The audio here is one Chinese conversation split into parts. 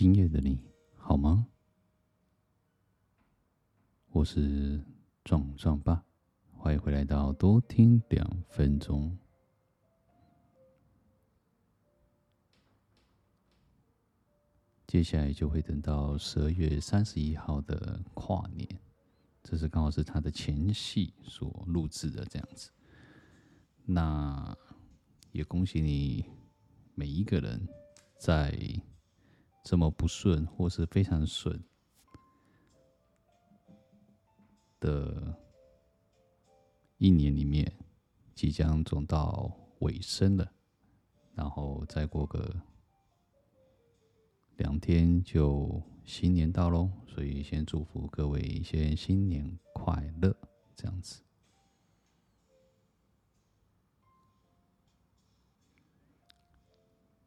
今夜的你好吗？我是壮壮爸，欢迎回来到多听两分钟。接下来就会等到十二月三十一号的跨年，这是刚好是他的前戏所录制的这样子。那也恭喜你每一个人在。这么不顺，或是非常顺的一年里面，即将走到尾声了，然后再过个两天就新年到喽，所以先祝福各位先新年快乐，这样子。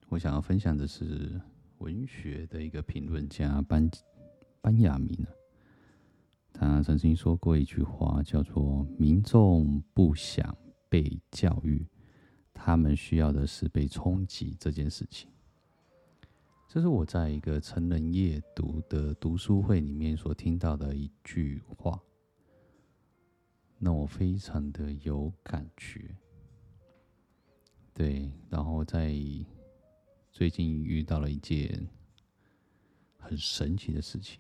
我想要分享的是。文学的一个评论家班班雅明啊，他曾经说过一句话，叫做“民众不想被教育，他们需要的是被冲击”这件事情。这是我在一个成人阅读的读书会里面所听到的一句话，那我非常的有感觉。对，然后在。最近遇到了一件很神奇的事情，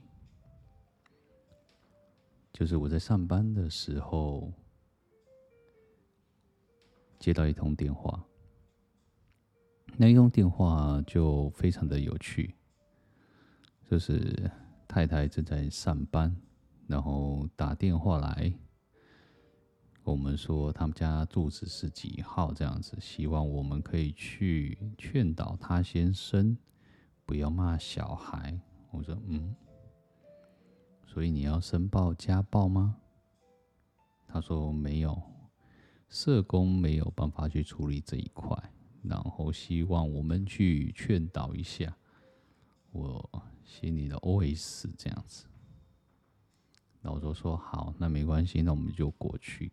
就是我在上班的时候接到一通电话，那一通电话就非常的有趣，就是太太正在上班，然后打电话来。我们说他们家住址是几号这样子，希望我们可以去劝导他先生不要骂小孩。我说嗯，所以你要申报家暴吗？他说没有，社工没有办法去处理这一块，然后希望我们去劝导一下。我心里的 OS 这样子，然后我就说好，那没关系，那我们就过去。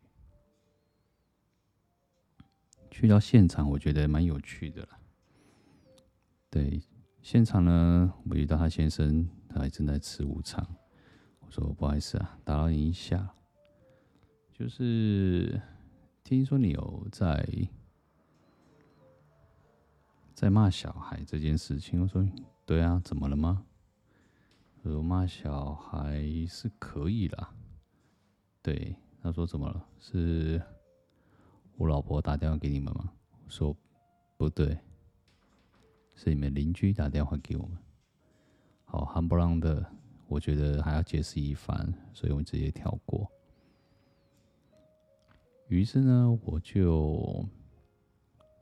去到现场，我觉得蛮有趣的啦。对，现场呢，我遇到他先生，他还正在吃午餐。我说不好意思啊，打扰你一下。就是听说你有在在骂小孩这件事情。我说对啊，怎么了吗？我说骂小孩是可以的。对，他说怎么了？是。我老婆打电话给你们吗？说不对，是你们邻居打电话给我们。好，夯不啷的，我觉得还要解释一番，所以我们直接跳过。于是呢，我就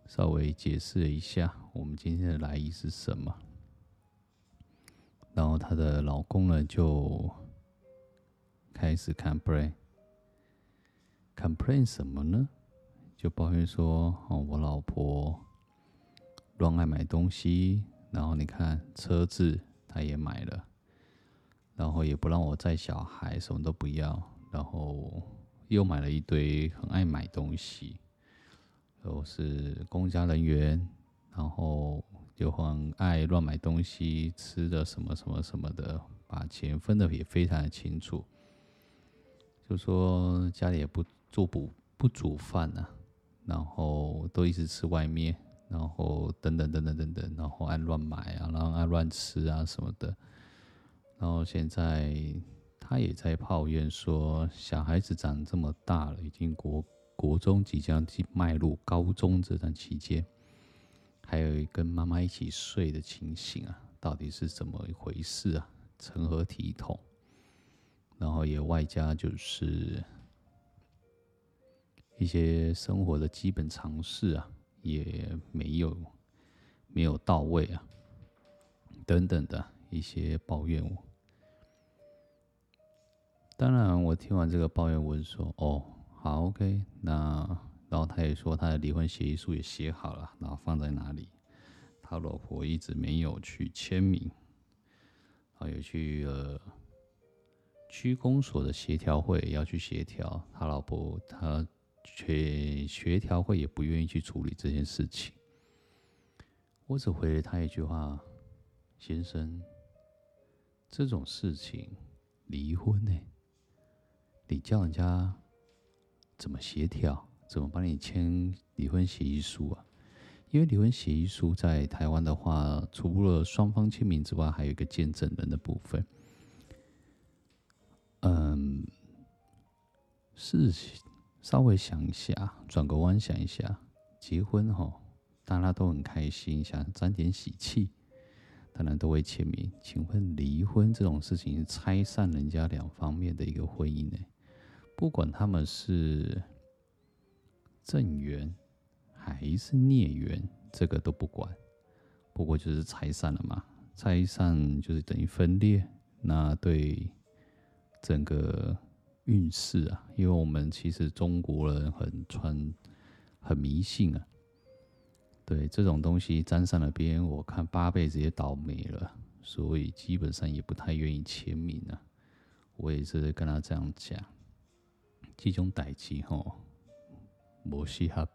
稍微解释了一下我们今天的来意是什么。然后她的老公呢，就开始 complain，complain 什么呢？就抱怨说：“哦，我老婆乱爱买东西，然后你看车子她也买了，然后也不让我载小孩，什么都不要，然后又买了一堆很爱买东西，都是公家人员，然后就很爱乱买东西，吃的什么什么什么的，把钱分的也非常的清楚，就说家里也不做不不煮饭呐。”然后都一直吃外面，然后等等等等等等，然后爱乱买啊，然后爱乱吃啊什么的。然后现在他也在抱怨说，小孩子长这么大了，已经国国中即将进迈入高中这段期间，还有跟妈妈一起睡的情形啊，到底是怎么一回事啊？成何体统？然后也外加就是。一些生活的基本常识啊，也没有没有到位啊，等等的一些抱怨。我当然，我听完这个抱怨，我就说：“哦，好，OK。”那然后他也说，他的离婚协议书也写好了，然后放在哪里？他老婆一直没有去签名，还有去呃区公所的协调会要去协调，他老婆他。协协调会也不愿意去处理这件事情，我只回了他一句话：“先生，这种事情，离婚呢，你叫人家怎么协调，怎么帮你签离婚协议书啊？因为离婚协议书在台湾的话，除了双方签名之外，还有一个见证人的部分。嗯，事情稍微想一下，转个弯想一下，结婚哈，大家都很开心，想沾点喜气，当然都会签名。请问离婚这种事情，拆散人家两方面的一个婚姻呢？不管他们是正缘。还是孽缘，这个都不管，不过就是拆散了嘛。拆散就是等于分裂，那对整个运势啊，因为我们其实中国人很传很迷信啊，对这种东西沾上了边，我看八辈子也倒霉了，所以基本上也不太愿意签名啊。我也是跟他这样讲，这种代志吼，无适合。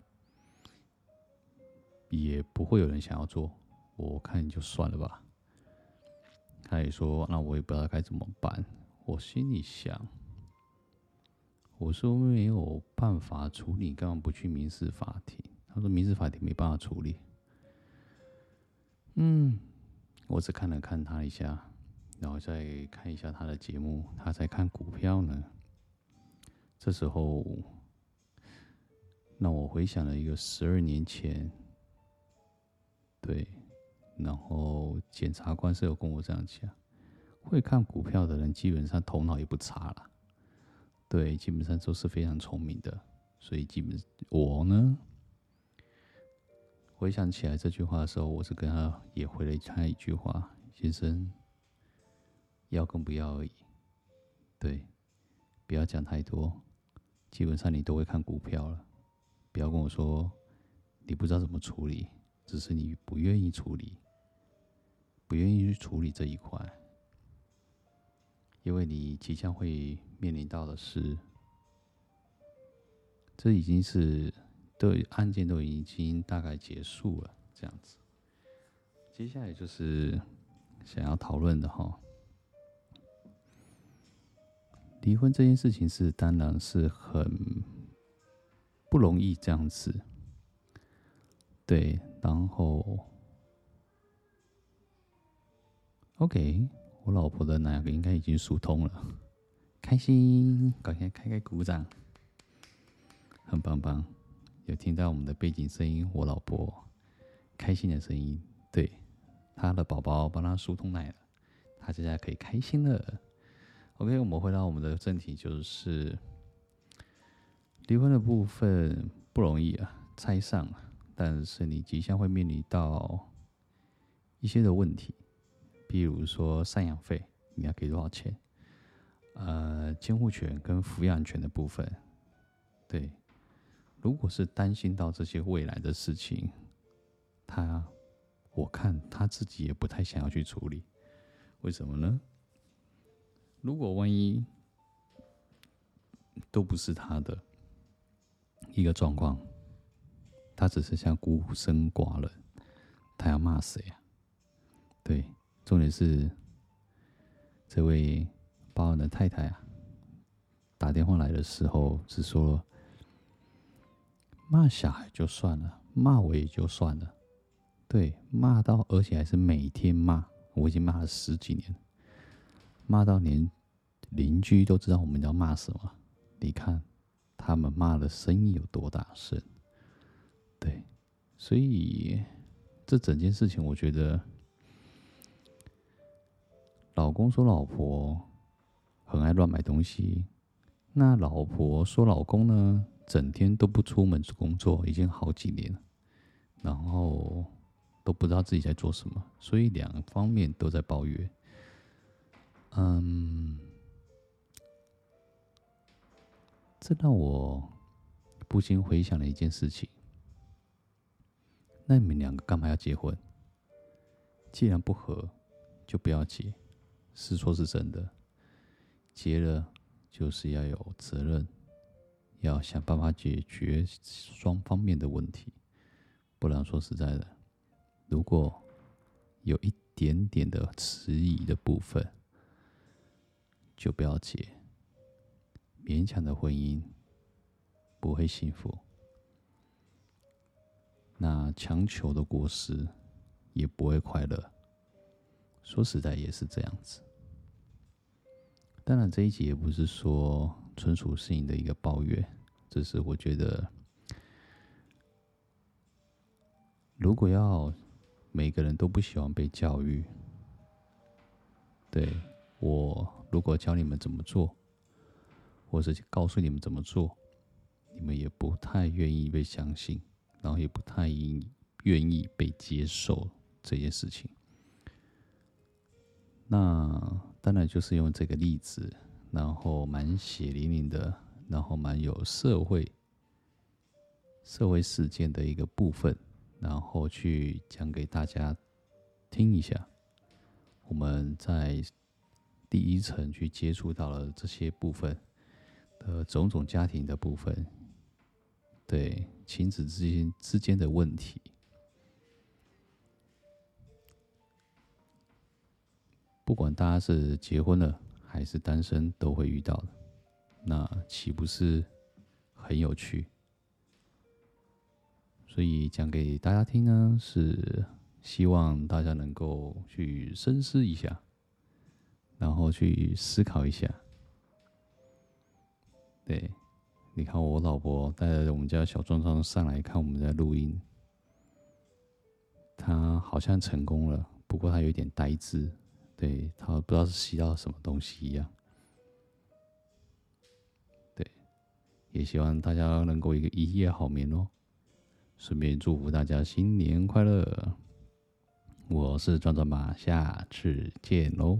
也不会有人想要做，我看就算了吧。他也说，那我也不知道该怎么办。我心里想，我说没有办法处理，干嘛不去民事法庭？他说民事法庭没办法处理。嗯，我只看了看他一下，然后再看一下他的节目，他在看股票呢。这时候，让我回想了一个十二年前。对，然后检察官是有跟我这样讲，会看股票的人基本上头脑也不差了，对，基本上都是非常聪明的，所以基本我呢，回想起来这句话的时候，我是跟他也回了他一句话：先生，要跟不要而已，对，不要讲太多，基本上你都会看股票了，不要跟我说你不知道怎么处理。只是你不愿意处理，不愿意去处理这一块，因为你即将会面临到的是，这已经是对案件都已经大概结束了，这样子。接下来就是想要讨论的哈，离婚这件事情是当然是很不容易这样子，对。然后，OK，我老婆的那个应该已经疏通了，开心，赶快开开鼓掌，很棒棒，有听到我们的背景声音，我老婆开心的声音，对，她的宝宝帮她疏通奶了，她现在可以开心了。OK，我们回到我们的正题，就是离婚的部分不容易啊，拆散了。但是你即将会面临到一些的问题，比如说赡养费你要给多少钱？呃，监护权跟抚养权的部分，对，如果是担心到这些未来的事情，他我看他自己也不太想要去处理，为什么呢？如果万一都不是他的一个状况。他只剩下孤身寡人，他要骂谁啊？对，重点是这位报案的太太啊，打电话来的时候是说骂小孩就算了，骂我也就算了，对，骂到而且还是每天骂，我已经骂了十几年，骂到连邻居都知道我们要骂什么。你看他们骂的声音有多大声？对，所以这整件事情，我觉得老公说老婆很爱乱买东西，那老婆说老公呢，整天都不出门工作，已经好几年了，然后都不知道自己在做什么，所以两方面都在抱怨。嗯，这让我不禁回想了一件事情。那你们两个干嘛要结婚？既然不合，就不要结。是说是真的，结了就是要有责任，要想办法解决双方面的问题。不然说实在的，如果有一点点的迟疑的部分，就不要结。勉强的婚姻不会幸福，那强求的果实也不会快乐。说实在也是这样子。当然这一集也不是说纯属是你的一个抱怨，只是我觉得，如果要每个人都不喜欢被教育，对，我如果教你们怎么做。或者告诉你们怎么做，你们也不太愿意被相信，然后也不太愿意被接受这件事情。那当然就是用这个例子，然后蛮血淋淋的，然后蛮有社会社会事件的一个部分，然后去讲给大家听一下。我们在第一层去接触到了这些部分。的，种种家庭的部分，对亲子之间之间的问题，不管大家是结婚了还是单身，都会遇到的。那岂不是很有趣？所以讲给大家听呢，是希望大家能够去深思一下，然后去思考一下。对，你看我老婆带着我们家小壮壮上来看我们在录音，他好像成功了，不过他有点呆滞，对，他不知道是吸到什么东西一样。对，也希望大家能够一个一夜好眠哦，顺便祝福大家新年快乐。我是壮壮妈，下次见喽。